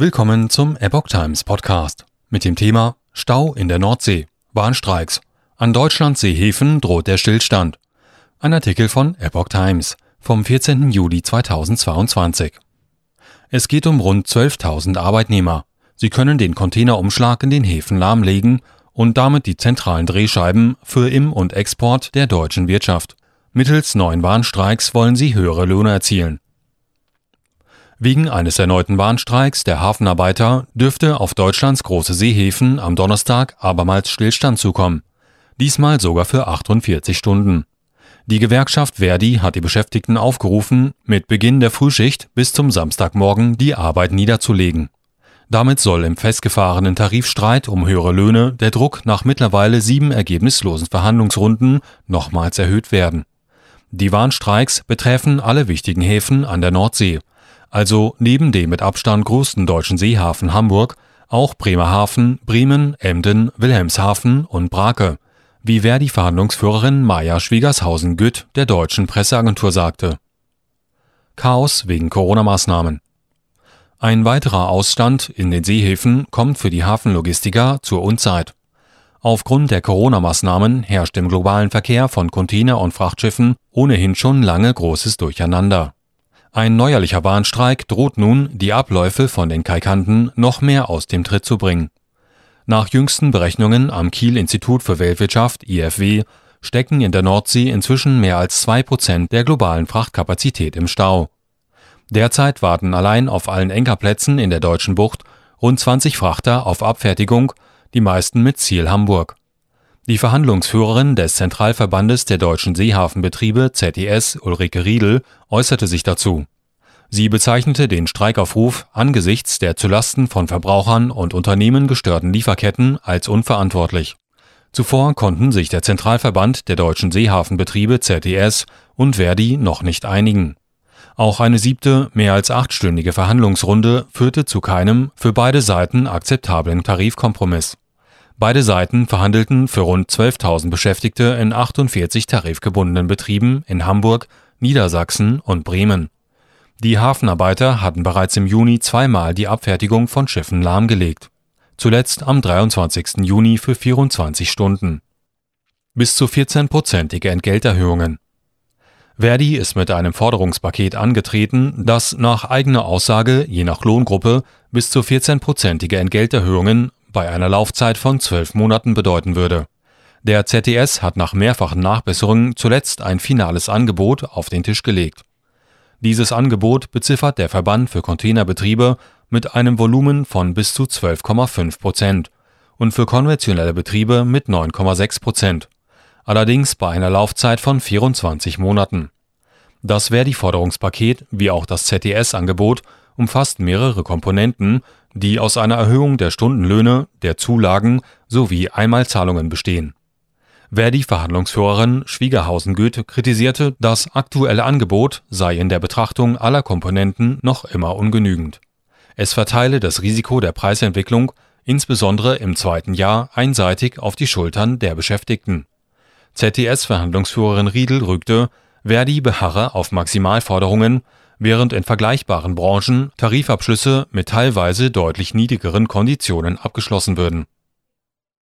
Willkommen zum Epoch Times Podcast mit dem Thema Stau in der Nordsee, Bahnstreiks. An Deutschlands Seehäfen droht der Stillstand. Ein Artikel von Epoch Times vom 14. Juli 2022. Es geht um rund 12.000 Arbeitnehmer. Sie können den Containerumschlag in den Häfen lahmlegen und damit die zentralen Drehscheiben für Im- und Export der deutschen Wirtschaft. Mittels neuen Bahnstreiks wollen sie höhere Löhne erzielen. Wegen eines erneuten Warnstreiks der Hafenarbeiter dürfte auf Deutschlands große Seehäfen am Donnerstag abermals Stillstand zukommen. Diesmal sogar für 48 Stunden. Die Gewerkschaft Verdi hat die Beschäftigten aufgerufen, mit Beginn der Frühschicht bis zum Samstagmorgen die Arbeit niederzulegen. Damit soll im festgefahrenen Tarifstreit um höhere Löhne der Druck nach mittlerweile sieben ergebnislosen Verhandlungsrunden nochmals erhöht werden. Die Warnstreiks betreffen alle wichtigen Häfen an der Nordsee also neben dem mit Abstand größten deutschen Seehafen Hamburg auch Bremerhaven, Bremen, Emden, Wilhelmshaven und Brake, wie Verdi-Verhandlungsführerin Maja Schwiegershausen-Gütt der deutschen Presseagentur sagte. Chaos wegen Corona-Maßnahmen. Ein weiterer Ausstand in den Seehäfen kommt für die Hafenlogistiker zur Unzeit. Aufgrund der Corona-Maßnahmen herrscht im globalen Verkehr von Container- und Frachtschiffen ohnehin schon lange großes Durcheinander. Ein neuerlicher Bahnstreik droht nun, die Abläufe von den Kaikanten noch mehr aus dem Tritt zu bringen. Nach jüngsten Berechnungen am Kiel Institut für Weltwirtschaft IFW stecken in der Nordsee inzwischen mehr als zwei Prozent der globalen Frachtkapazität im Stau. Derzeit warten allein auf allen Enkerplätzen in der deutschen Bucht rund 20 Frachter auf Abfertigung, die meisten mit Ziel Hamburg. Die Verhandlungsführerin des Zentralverbandes der deutschen Seehafenbetriebe ZDS, Ulrike Riedel, äußerte sich dazu. Sie bezeichnete den Streikaufruf angesichts der zulasten von Verbrauchern und Unternehmen gestörten Lieferketten als unverantwortlich. Zuvor konnten sich der Zentralverband der deutschen Seehafenbetriebe ZDS und Verdi noch nicht einigen. Auch eine siebte, mehr als achtstündige Verhandlungsrunde führte zu keinem für beide Seiten akzeptablen Tarifkompromiss. Beide Seiten verhandelten für rund 12.000 Beschäftigte in 48 tarifgebundenen Betrieben in Hamburg, Niedersachsen und Bremen. Die Hafenarbeiter hatten bereits im Juni zweimal die Abfertigung von Schiffen lahmgelegt. Zuletzt am 23. Juni für 24 Stunden. Bis zu 14-prozentige Entgelterhöhungen. Verdi ist mit einem Forderungspaket angetreten, das nach eigener Aussage je nach Lohngruppe bis zu 14-prozentige Entgelterhöhungen bei einer Laufzeit von zwölf Monaten bedeuten würde. Der ZDS hat nach mehrfachen Nachbesserungen zuletzt ein finales Angebot auf den Tisch gelegt. Dieses Angebot beziffert der Verband für Containerbetriebe mit einem Volumen von bis zu 12,5 Prozent und für konventionelle Betriebe mit 9,6 Prozent, allerdings bei einer Laufzeit von 24 Monaten. Das Verdi-Forderungspaket wie auch das ZDS-Angebot umfasst mehrere Komponenten, die aus einer Erhöhung der Stundenlöhne, der Zulagen sowie Einmalzahlungen bestehen. Verdi-Verhandlungsführerin Schwiegerhausen-Goethe kritisierte, das aktuelle Angebot sei in der Betrachtung aller Komponenten noch immer ungenügend. Es verteile das Risiko der Preisentwicklung insbesondere im zweiten Jahr einseitig auf die Schultern der Beschäftigten. ZDS-Verhandlungsführerin Riedel rügte, Verdi beharre auf Maximalforderungen, während in vergleichbaren Branchen Tarifabschlüsse mit teilweise deutlich niedrigeren Konditionen abgeschlossen würden